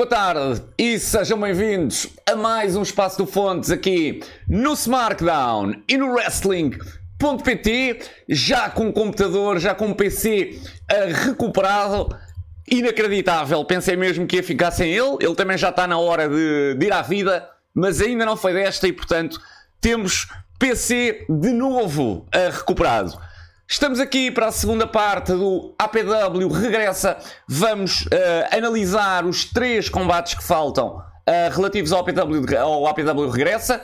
Boa tarde e sejam bem-vindos a mais um Espaço do Fontes aqui no Smartdown e no Wrestling.pt, já com o computador, já com o PC recuperado. Inacreditável, pensei mesmo que ia ficar sem ele. Ele também já está na hora de, de ir à vida, mas ainda não foi desta e, portanto, temos PC de novo recuperado. Estamos aqui para a segunda parte do APW Regressa. Vamos uh, analisar os três combates que faltam uh, relativos ao APW, ao APW Regressa.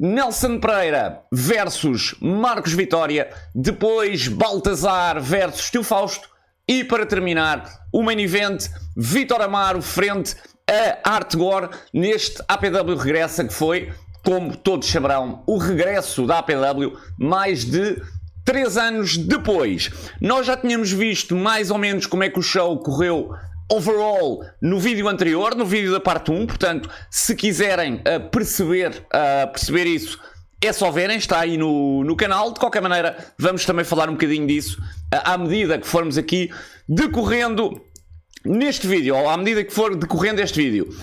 Nelson Pereira versus Marcos Vitória. Depois Baltazar versus Tio Fausto. E para terminar, o main event, Vitor Amaro frente a Artgore neste APW Regressa que foi, como todos saberão, o regresso da APW mais de Três anos depois, nós já tínhamos visto mais ou menos como é que o show correu overall no vídeo anterior, no vídeo da parte 1. Portanto, se quiserem uh, perceber, uh, perceber isso, é só verem, está aí no, no canal. De qualquer maneira, vamos também falar um bocadinho disso uh, à medida que formos aqui decorrendo neste vídeo, ou à medida que for decorrendo este vídeo.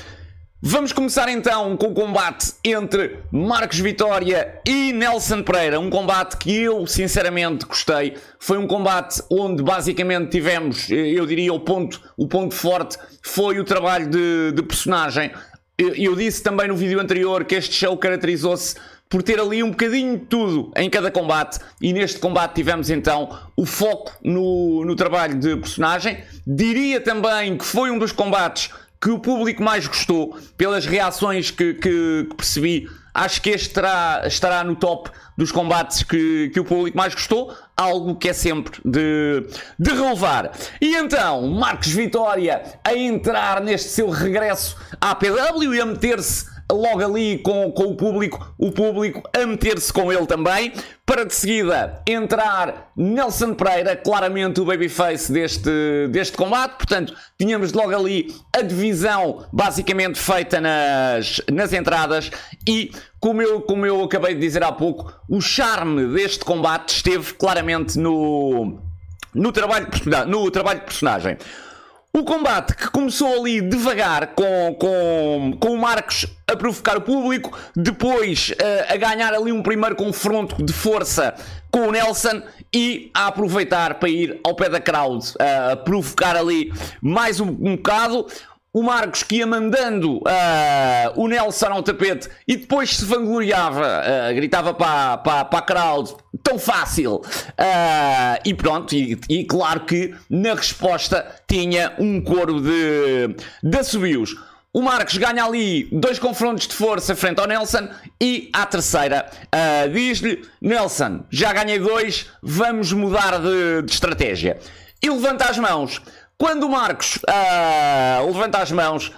Vamos começar então com o combate entre Marcos Vitória e Nelson Pereira. Um combate que eu sinceramente gostei. Foi um combate onde basicamente tivemos, eu diria, o ponto, o ponto forte foi o trabalho de, de personagem. Eu, eu disse também no vídeo anterior que este show caracterizou-se por ter ali um bocadinho de tudo em cada combate e neste combate tivemos então o foco no, no trabalho de personagem. Diria também que foi um dos combates que o público mais gostou, pelas reações que, que, que percebi, acho que este estará, estará no top dos combates que, que o público mais gostou, algo que é sempre de, de relevar. E então, Marcos Vitória a entrar neste seu regresso à PW e a meter-se logo ali com, com o público, o público a meter-se com ele também, para de seguida entrar Nelson Pereira, claramente o babyface deste, deste combate, portanto, tínhamos logo ali a divisão basicamente feita nas, nas entradas e, como eu, como eu acabei de dizer há pouco, o charme deste combate esteve claramente no, no, trabalho, no trabalho de personagem. O combate que começou ali devagar com, com, com o Marcos a provocar o público, depois uh, a ganhar ali um primeiro confronto de força com o Nelson e a aproveitar para ir ao pé da crowd, uh, a provocar ali mais um, um bocado o Marcos que ia mandando uh, o Nelson ao tapete e depois se vangloriava, uh, gritava para, para, para a crowd, tão fácil. Uh, e pronto, e, e, claro que na resposta tinha um coro de, de assobios. O Marcos ganha ali dois confrontos de força frente ao Nelson e à terceira diz-lhe: Nelson, já ganhei dois, vamos mudar de, de estratégia. E levanta as mãos. Quando o Marcos uh, levanta as mãos,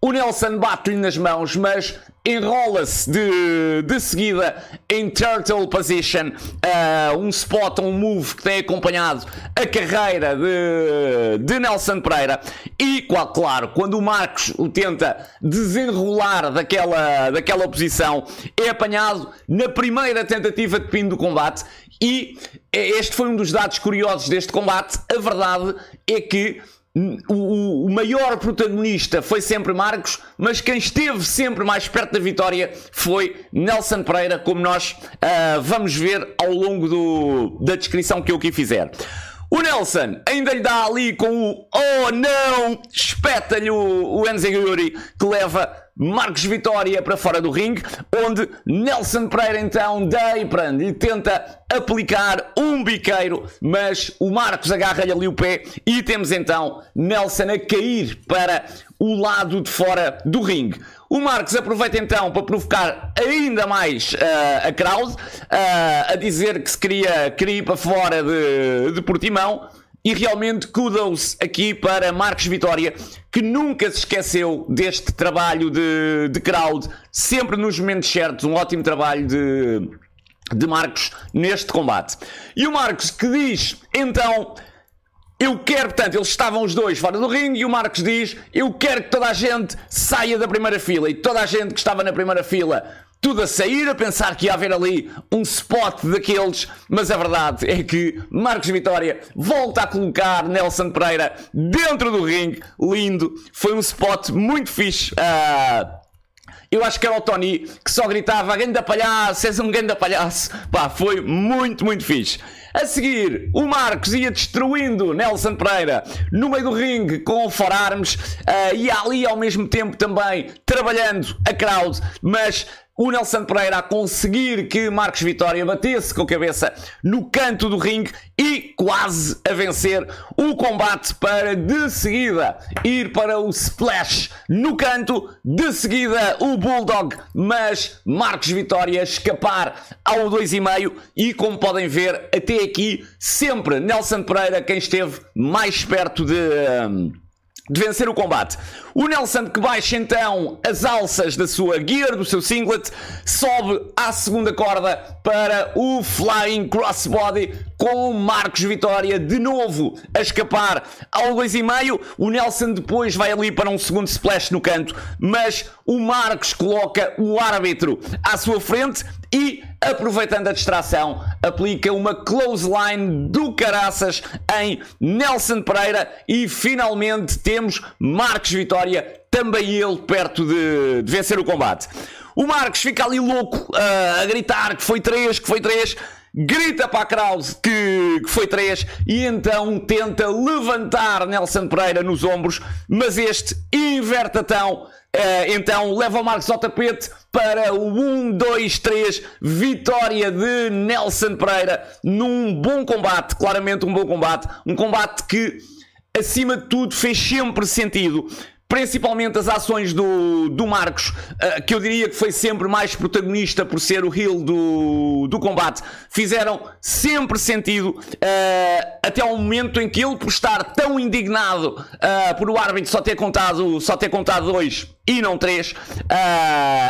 o Nelson bate-lhe nas mãos, mas enrola-se de, de seguida em turtle position, uh, um spot, um move que tem acompanhado a carreira de, de Nelson Pereira. E, claro, quando o Marcos o tenta desenrolar daquela, daquela posição, é apanhado na primeira tentativa de pin do combate. E este foi um dos dados curiosos deste combate. A verdade é que o, o, maior protagonista foi sempre Marcos, mas quem esteve sempre mais perto da vitória foi Nelson Pereira, como nós uh, vamos ver ao longo do, da descrição que eu aqui fizer. O Nelson ainda lhe dá ali com o Oh não! Espeta-lhe o, o Enzo Yuri que leva Marcos Vitória para fora do ringue, onde Nelson Pereira então Deipran lhe tenta aplicar um biqueiro, mas o Marcos agarra-lhe ali o pé e temos então Nelson a cair para o lado de fora do ringue. O Marcos aproveita então para provocar ainda mais uh, a crowd, uh, a dizer que se queria, queria ir para fora de, de Portimão. E realmente kudos aqui para Marcos Vitória, que nunca se esqueceu deste trabalho de, de crowd, sempre nos momentos certos, um ótimo trabalho de, de Marcos neste combate. E o Marcos que diz, então, eu quero, portanto, eles estavam os dois fora do ringue e o Marcos diz, eu quero que toda a gente saia da primeira fila. E toda a gente que estava na primeira fila tudo a sair, a pensar que ia haver ali um spot daqueles, mas a verdade é que Marcos Vitória volta a colocar Nelson Pereira dentro do ringue, lindo, foi um spot muito fixe. Uh, eu acho que era o Tony que só gritava ganda palhaço, és um ganda palhaço. Pá, foi muito, muito fixe. A seguir, o Marcos ia destruindo Nelson Pereira no meio do ringue com o uh, e ali ao mesmo tempo também trabalhando a crowd, mas o Nelson Pereira a conseguir que Marcos Vitória batesse com a cabeça no canto do ringue e quase a vencer o combate para de seguida ir para o splash no canto, de seguida o Bulldog, mas Marcos Vitória escapar ao 2,5 e como podem ver até aqui sempre Nelson Pereira quem esteve mais perto de... Um, de vencer o combate. O Nelson que baixa então as alças da sua gear, do seu singlet, sobe à segunda corda para o Flying Crossbody com Marcos Vitória de novo a escapar ao 2,5. O Nelson depois vai ali para um segundo splash no canto, mas o Marcos coloca o árbitro à sua frente e, aproveitando a distração, aplica uma clothesline do caraças em Nelson Pereira. E finalmente temos Marcos Vitória, também ele perto de, de vencer o combate. O Marcos fica ali louco uh, a gritar que foi 3, que foi 3 grita para a Krause que, que foi 3 e então tenta levantar Nelson Pereira nos ombros, mas este invertatão Uh, então leva o Marcos ao tapete para o 1, 2, 3, vitória de Nelson Pereira num bom combate, claramente um bom combate, um combate que acima de tudo fez sempre sentido principalmente as ações do, do Marcos, uh, que eu diria que foi sempre mais protagonista por ser o heel do, do combate, fizeram sempre sentido uh, até ao momento em que ele, por estar tão indignado uh, por o árbitro só ter contado, só ter contado dois e não três,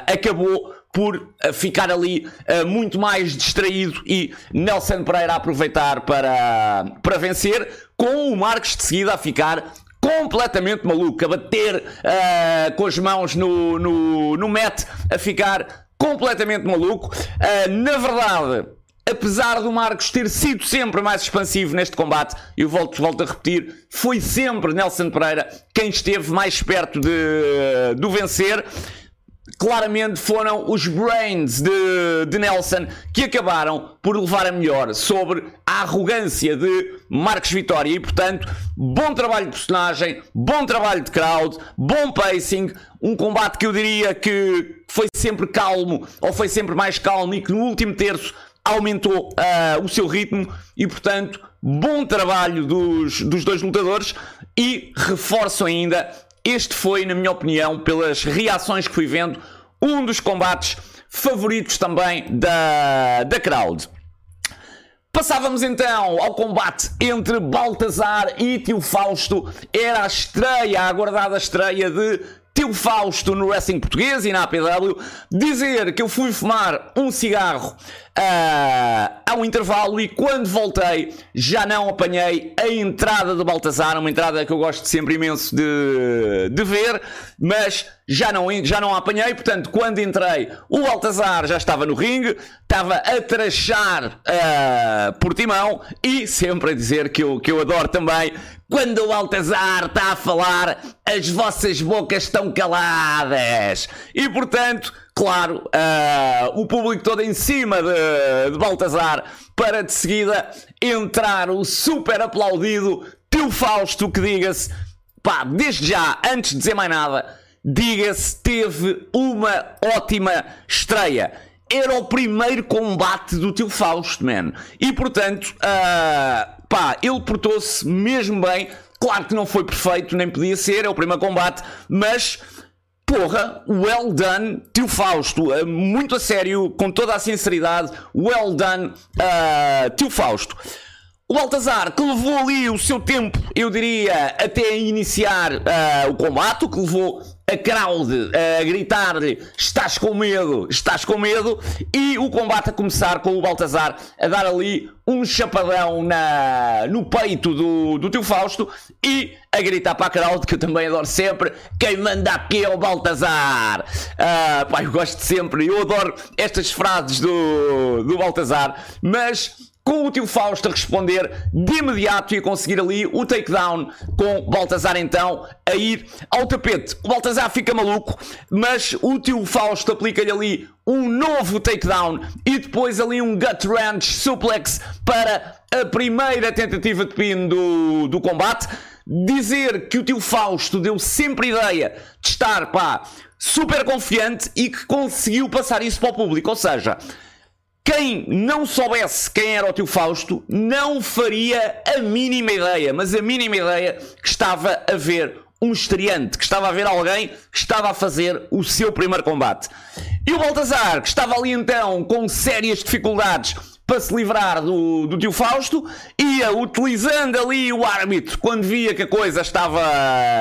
acabou por ficar ali uh, muito mais distraído e Nelson Pereira aproveitar para, para vencer, com o Marcos de seguida a ficar completamente maluco, a bater uh, com as mãos no, no, no mat, a ficar completamente maluco. Uh, na verdade, apesar do Marcos ter sido sempre mais expansivo neste combate, eu volto, volto a repetir, foi sempre Nelson Pereira quem esteve mais perto de, de vencer claramente foram os brains de, de, Nelson que acabaram por levar a melhor sobre a arrogância de Marcos Vitória. E portanto bom trabalho de personagem, bom trabalho de crowd, bom pacing, um combate que eu diria que foi sempre calmo ou foi sempre mais calmo e que no último terço aumentou uh, o seu ritmo. E portanto bom trabalho dos, dos dois lutadores. E reforço ainda este foi, na minha opinião, pelas reações que fui vendo, um dos combates favoritos também da, da crowd. Passávamos então ao combate entre Baltazar e Tio Fausto. Era a estreia, a aguardada estreia de Tio Fausto no wrestling português e na APW. Dizer que eu fui fumar um cigarro uh, ao intervalo e quando voltei já não apanhei a entrada do Baltazar, uma entrada que eu gosto sempre imenso de, de ver, mas já não, já não a apanhei, portanto, quando entrei, o Baltazar já estava no ringue, estava a trachar uh, por timão e sempre a dizer que eu, que eu adoro também. Quando o Baltazar está a falar, as vossas bocas estão caladas. E portanto, claro, uh, o público todo em cima de, de Baltazar para de seguida entrar o super aplaudido Tio Fausto que diga-se, pá, desde já, antes de dizer mais nada, diga-se, teve uma ótima estreia. Era o primeiro combate do Tio Fausto, man. E portanto, uh, pá, ele portou-se mesmo bem. Claro que não foi perfeito, nem podia ser, é o primeiro combate, mas Porra, well done, tio Fausto. Uh, muito a sério, com toda a sinceridade, well done, uh, tio Fausto. O Baltazar, que levou ali o seu tempo, eu diria, até iniciar uh, o combate, que levou a crowd a gritar-lhe: Estás com medo, estás com medo, e o combate a começar com o Baltazar a dar ali um chapadão na, no peito do, do tio Fausto e a gritar para a crowd, que eu também adoro sempre: Quem manda aqui é o Baltazar. Uh, pá, eu gosto sempre, eu adoro estas frases do, do Baltazar, mas com o tio Fausto a responder de imediato e a conseguir ali o takedown com Baltazar então a ir ao tapete. O Baltazar fica maluco, mas o tio Fausto aplica-lhe ali um novo takedown e depois ali um gut wrench suplex para a primeira tentativa de pin do, do combate. Dizer que o tio Fausto deu sempre ideia de estar pá, super confiante e que conseguiu passar isso para o público, ou seja, quem não soubesse quem era o tio Fausto não faria a mínima ideia, mas a mínima ideia que estava a ver um estreante, que estava a ver alguém que estava a fazer o seu primeiro combate. E o Baltazar, que estava ali então com sérias dificuldades para se livrar do, do tio Fausto, ia utilizando ali o árbitro quando via que a coisa estava,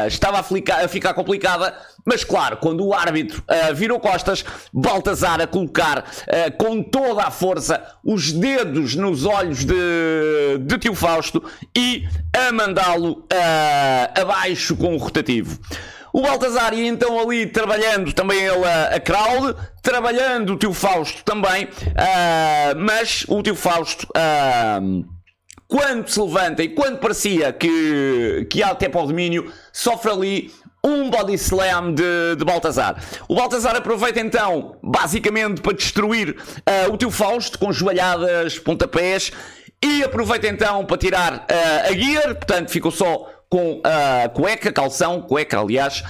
estava a, ficar, a ficar complicada. Mas claro, quando o árbitro uh, virou costas, Baltazar a colocar uh, com toda a força os dedos nos olhos de, de tio Fausto e a mandá-lo uh, abaixo com o rotativo. O Baltazar ia então ali trabalhando também ele a, crowd, trabalhando o tio Fausto também, uh, mas o tio Fausto. Uh, quando se levanta e quando parecia que, que ia até para o domínio, sofre ali um body slam de, de Baltazar. O Baltazar aproveita então, basicamente, para destruir uh, o tio Fausto com joelhadas, pontapés, e aproveita então para tirar uh, a gear, portanto ficou só com a cueca, calção, cueca aliás,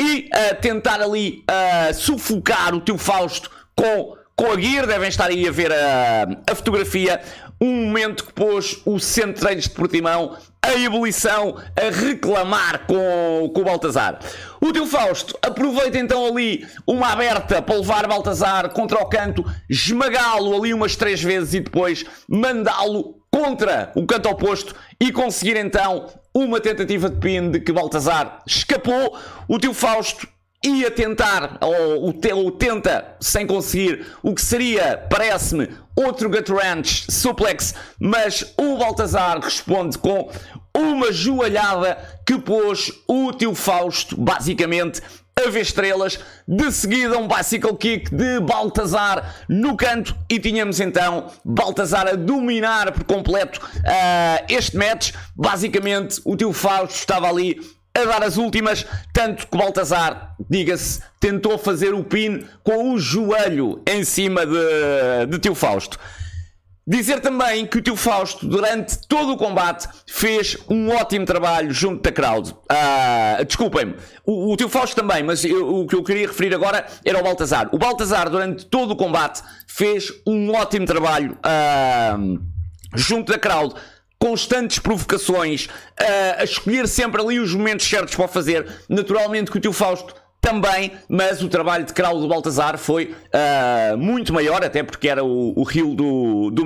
e tentar ali uh, sufocar o teu Fausto com, com a gear. Devem estar aí a ver a, a fotografia. Um momento que pôs o centro de Portimão a ebulição a reclamar com, com o Baltazar. O teu Fausto aproveita então ali uma aberta para levar Baltazar contra o canto, esmagá-lo ali umas três vezes e depois mandá-lo contra o canto oposto e conseguir então uma tentativa de pin de que Baltazar escapou. O tio Fausto ia tentar, ou, ou tenta, sem conseguir, o que seria, parece-me, outro gut wrench suplex, mas o Baltazar responde com uma joalhada que pôs o tio Fausto, basicamente, a ver estrelas. De seguida, um bicycle kick de Baltazar no canto. E tínhamos então Baltazar a dominar por completo uh, este match. Basicamente, o tio Fausto estava ali a dar as últimas, tanto que Baltazar, diga-se, tentou fazer o pin com o joelho em cima de, de tio Fausto. Dizer também que o tio Fausto, durante todo o combate, fez um ótimo trabalho junto da crowd. Uh, Desculpem-me, o, o tio Fausto também, mas eu, o que eu queria referir agora era o Baltazar. O Baltazar, durante todo o combate, fez um ótimo trabalho uh, junto da crowd constantes provocações, uh, a escolher sempre ali os momentos certos para fazer. Naturalmente que o tio Fausto também, mas o trabalho de do Baltazar foi uh, muito maior, até porque era o, rio do, do.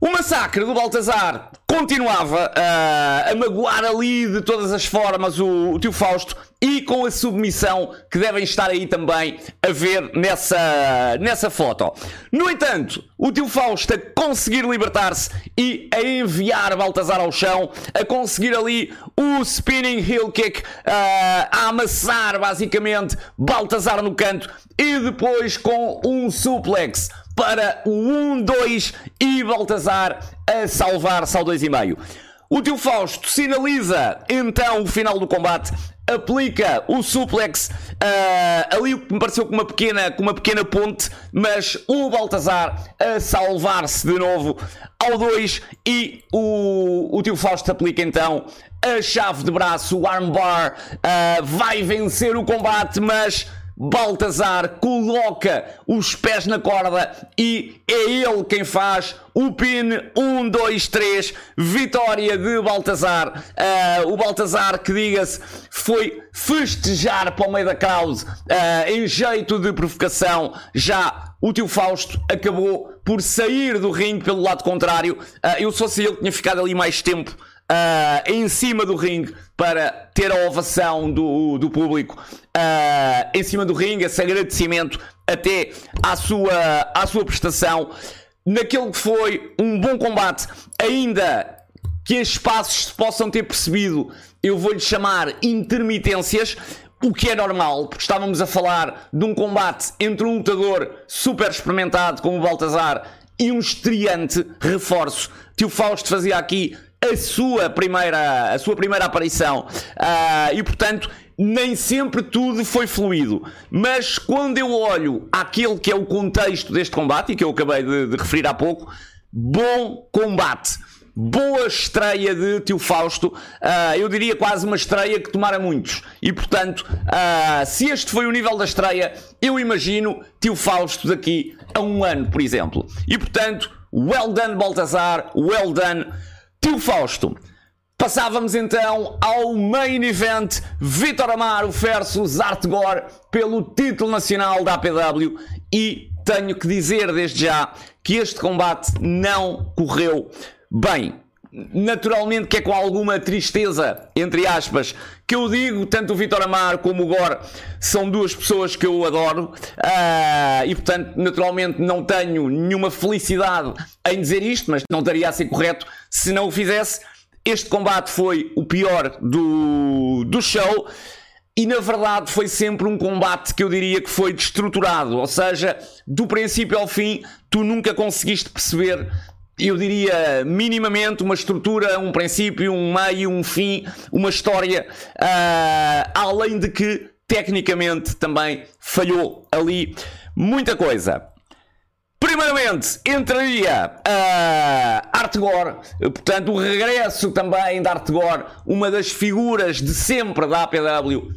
O massacre do Baltazar continuava uh, a magoar ali de todas as formas o, o tio Fausto e com a submissão que devem estar aí também a ver nessa, nessa foto. No entanto, o tio Fausto a conseguir libertar-se e a enviar Baltazar ao chão, a conseguir ali o spinning heel kick, uh, a amassar basicamente Baltazar no canto e depois com um suplex para o 1-2 e Baltazar a salvar-se ao 2,5. O tio Fausto sinaliza então o final do combate, aplica o suplex uh, ali o que me pareceu com uma pequena, com uma pequena ponte, mas o Baltazar a salvar-se de novo ao 2 e o, o tio Fausto aplica então a chave de braço, o armbar, uh, vai vencer o combate, mas Baltazar coloca os pés na corda e é ele quem faz o pin 1, 2, 3, vitória de Baltazar. Uh, o Baltazar, que diga-se, foi festejar para o meio da crowd uh, em jeito de provocação, já o tio Fausto acabou por sair do ringue pelo lado contrário. Uh, eu só sei ele tinha ficado ali mais tempo uh, em cima do ringue para ter a ovação do, do público uh, em cima do ringue, esse agradecimento até à sua, à sua prestação. Naquele que foi um bom combate, ainda que estes passos se possam ter percebido, eu vou-lhe chamar intermitências. O que é normal, porque estávamos a falar de um combate entre um lutador super experimentado como o Baltazar e um estreante reforço. Tio Fausto fazia aqui a sua primeira, a sua primeira aparição uh, e, portanto, nem sempre tudo foi fluido. Mas quando eu olho aquele que é o contexto deste combate e que eu acabei de, de referir há pouco, bom combate boa estreia de Tio Fausto, uh, eu diria quase uma estreia que tomara muitos. E portanto, uh, se este foi o nível da estreia, eu imagino Tio Fausto daqui a um ano, por exemplo. E portanto, well done Baltazar, well done Tio Fausto. Passávamos então ao main event Vitor Amaro versus Artgor pelo título nacional da APW e tenho que dizer desde já que este combate não correu Bem, naturalmente que é com alguma tristeza, entre aspas, que eu digo, tanto o Vitor Amar como o Gore são duas pessoas que eu adoro. Uh, e portanto naturalmente não tenho nenhuma felicidade em dizer isto, mas não estaria a ser correto se não o fizesse. Este combate foi o pior do, do show e na verdade foi sempre um combate que eu diria que foi destruturado, ou seja, do princípio ao fim, tu nunca conseguiste perceber eu diria, minimamente uma estrutura, um princípio, um meio, um fim, uma história, uh, além de que tecnicamente também falhou ali muita coisa. Primeiramente, entraria a uh, Artgor, portanto, o regresso também da Artgor, uma das figuras de sempre da APW, uh,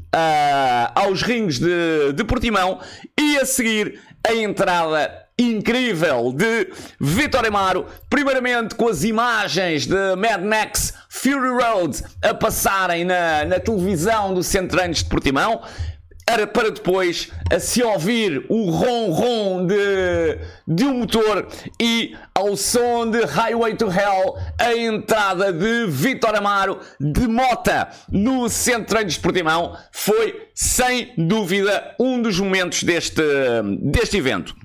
aos rings de, de Portimão, e a seguir a entrada incrível de Vitor Amaro, primeiramente com as imagens de Mad Max Fury Road a passarem na, na televisão do Centranos de Portimão, para depois a se ouvir o ron-ron de, de um motor e ao som de Highway to Hell a entrada de Vitor Amaro de mota no Centro de Portimão foi sem dúvida um dos momentos deste, deste evento.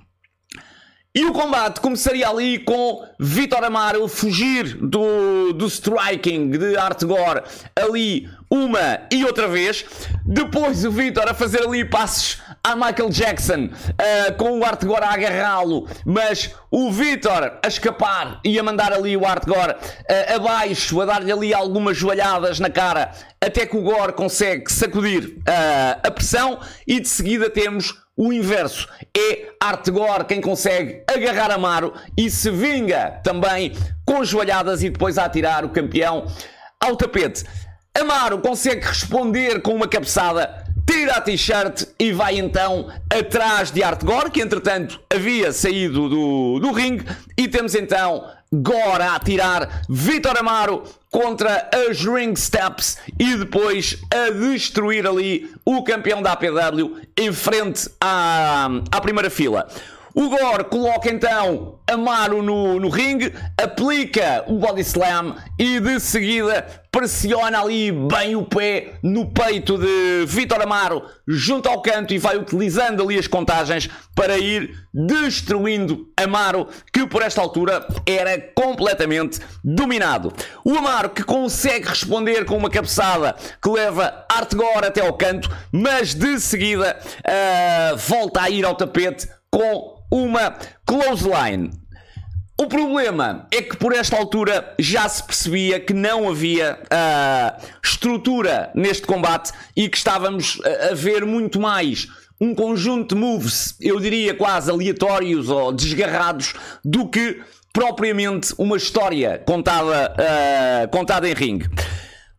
E o combate começaria ali com Vitor Amaro fugir do, do striking de Artgor ali uma e outra vez. Depois o Vitor a fazer ali passos a Michael Jackson uh, com o Artgor a agarrá-lo, mas o Vitor a escapar e a mandar ali o Artgor uh, abaixo, a dar-lhe ali algumas joelhadas na cara, até que o Gore consegue sacudir uh, a pressão e de seguida temos o inverso é Artegor quem consegue agarrar Amaro e se vinga também com joelhadas e depois a atirar o campeão ao tapete. Amaro consegue responder com uma cabeçada, tira a t-shirt e vai então atrás de Artegor, que entretanto havia saído do, do ringue, e temos então Gora a tirar Vitor Amaro contra as Ring Steps e depois a destruir ali o campeão da APW em frente à, à primeira fila. O Gore coloca então Amaro no, no ringue, aplica o body slam e de seguida pressiona ali bem o pé no peito de Vitor Amaro junto ao canto e vai utilizando ali as contagens para ir destruindo Amaro que por esta altura era completamente dominado. O Amaro que consegue responder com uma cabeçada que leva Artegor até ao canto, mas de seguida uh, volta a ir ao tapete com uma clothesline. O problema é que por esta altura já se percebia que não havia uh, estrutura neste combate e que estávamos a, a ver muito mais um conjunto de moves, eu diria quase aleatórios ou desgarrados, do que propriamente uma história contada, uh, contada em ringue.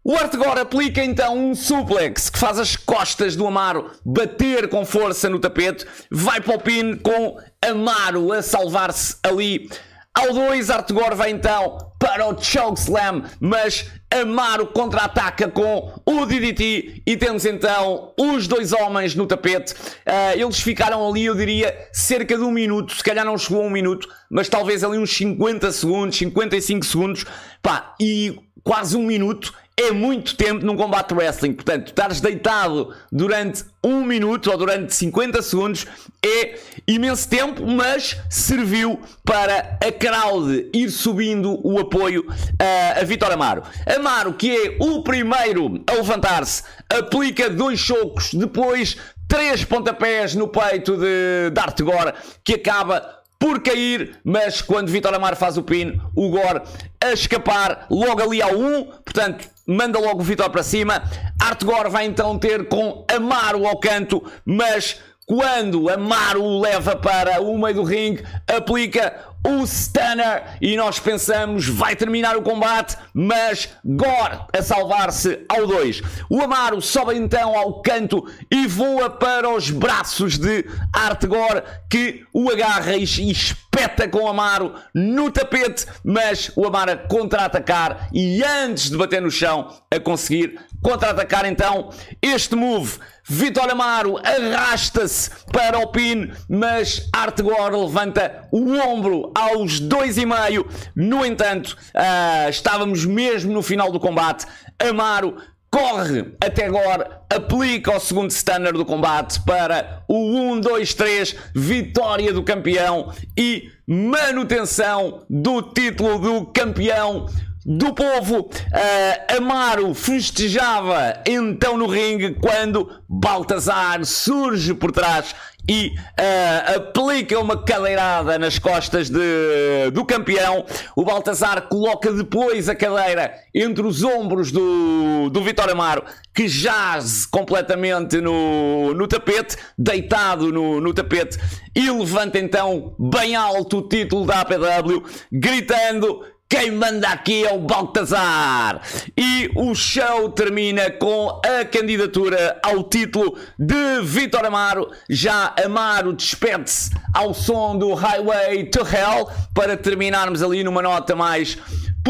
O Artegor aplica então um suplex que faz as costas do Amaro bater com força no tapete, vai para o pin com Amaro a salvar-se ali ao 2. Artegor vai então para o Chokeslam, mas Amaro contra-ataca com o DDT e temos então os dois homens no tapete. Uh, eles ficaram ali, eu diria, cerca de um minuto, se calhar não chegou a um minuto, mas talvez ali uns 50 segundos, 55 segundos, pá, e quase um minuto é muito tempo num combate wrestling. Portanto, estares deitado durante um minuto ou durante 50 segundos é imenso tempo, mas serviu para a crowd ir subindo o apoio a, a Vitor Amaro. Amaro, que é o primeiro a levantar-se, aplica dois chocos, depois três pontapés no peito de Dart Gore, que acaba por cair, mas quando Vitor Amar faz o pin, o Gore a escapar logo ali ao 1, portanto, manda logo o Vitor para cima. Art Gore vai então ter com Amaro ao canto, mas quando Amaro o leva para o meio do ringue, aplica o Stunner e nós pensamos vai terminar o combate, mas Gore a salvar-se ao 2. O Amaro sobe então ao canto e voa para os braços de Art Gore que o agarra e espeta com o Amaro no tapete, mas o Amaro a contra-atacar e antes de bater no chão a conseguir contra-atacar então este move. Vitor Amaro arrasta-se para o pin, mas Artegor levanta o ombro aos dois e meio. No entanto, uh, estávamos mesmo no final do combate. Amaro corre até agora, aplica o segundo stunner do combate para o 1, 2, 3, vitória do campeão e manutenção do título do campeão do povo. Uh, Amaro festejava então no ringue quando Baltazar surge por trás e uh, aplica uma cadeirada nas costas de, do campeão. O Baltazar coloca depois a cadeira entre os ombros do, do Vitor Amaro, que jaz completamente no, no tapete, deitado no, no tapete, e levanta então bem alto o título da APW, gritando quem manda aqui é o Baltazar! E o show termina com a candidatura ao título de Vitor Amaro. Já Amaro despede-se ao som do Highway to Hell para terminarmos ali numa nota mais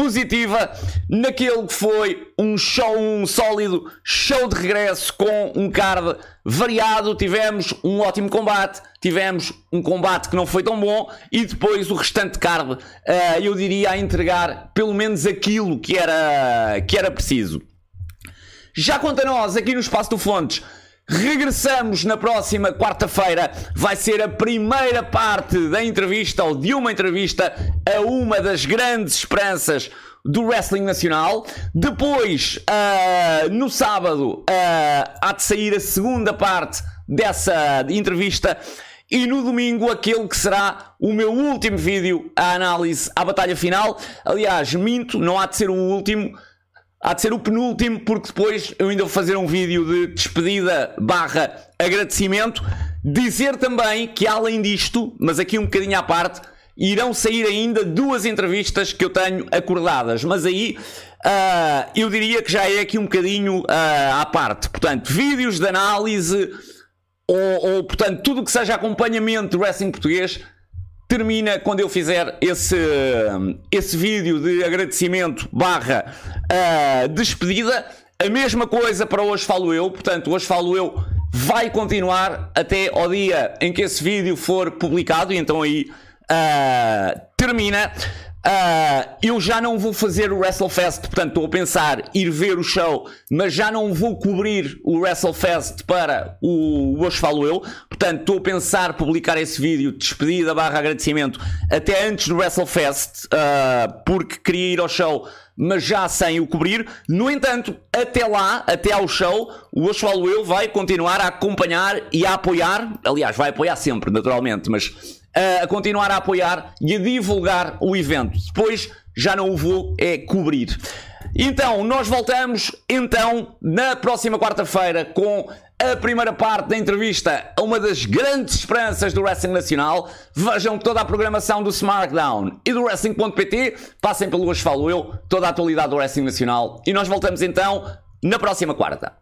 positiva naquele que foi um show um sólido show de regresso com um card variado. Tivemos um ótimo combate, tivemos um combate que não foi tão bom e depois o restante card, uh, eu diria, a entregar pelo menos aquilo que era, que era preciso. Já quanto a nós, aqui no Espaço do Fontes, Regressamos na próxima quarta-feira. Vai ser a primeira parte da entrevista ou de uma entrevista a uma das grandes esperanças do wrestling nacional. Depois, uh, no sábado, uh, há de sair a segunda parte dessa entrevista. E no domingo, aquele que será o meu último vídeo, a análise à batalha final. Aliás, minto, não há de ser o último Há de ser o penúltimo, porque depois eu ainda vou fazer um vídeo de despedida barra agradecimento. Dizer também que além disto, mas aqui um bocadinho à parte, irão sair ainda duas entrevistas que eu tenho acordadas. Mas aí uh, eu diria que já é aqui um bocadinho uh, à parte. Portanto, vídeos de análise ou, ou portanto, tudo que seja acompanhamento do wrestling português termina quando eu fizer esse, esse vídeo de agradecimento barra uh, despedida. A mesma coisa para hoje falo eu, portanto, hoje falo eu vai continuar até ao dia em que esse vídeo for publicado, e então aí uh, termina. Uh, eu já não vou fazer o WrestleFest, portanto estou a pensar ir ver o show, mas já não vou cobrir o WrestleFest para o Hoje Falo Eu. Portanto estou a pensar publicar esse vídeo de despedida barra agradecimento até antes do WrestleFest, uh, porque queria ir ao show, mas já sem o cobrir. No entanto, até lá, até ao show, o Hoje Falo Eu vai continuar a acompanhar e a apoiar. Aliás, vai apoiar sempre, naturalmente, mas a continuar a apoiar e a divulgar o evento. Depois já não o vou é cobrir. Então, nós voltamos então na próxima quarta-feira com a primeira parte da entrevista a uma das grandes esperanças do Wrestling Nacional. Vejam toda a programação do SmackDown e do Wrestling.pt. Passem pelo Hoje Falo Eu, toda a atualidade do Wrestling Nacional. E nós voltamos então na próxima quarta.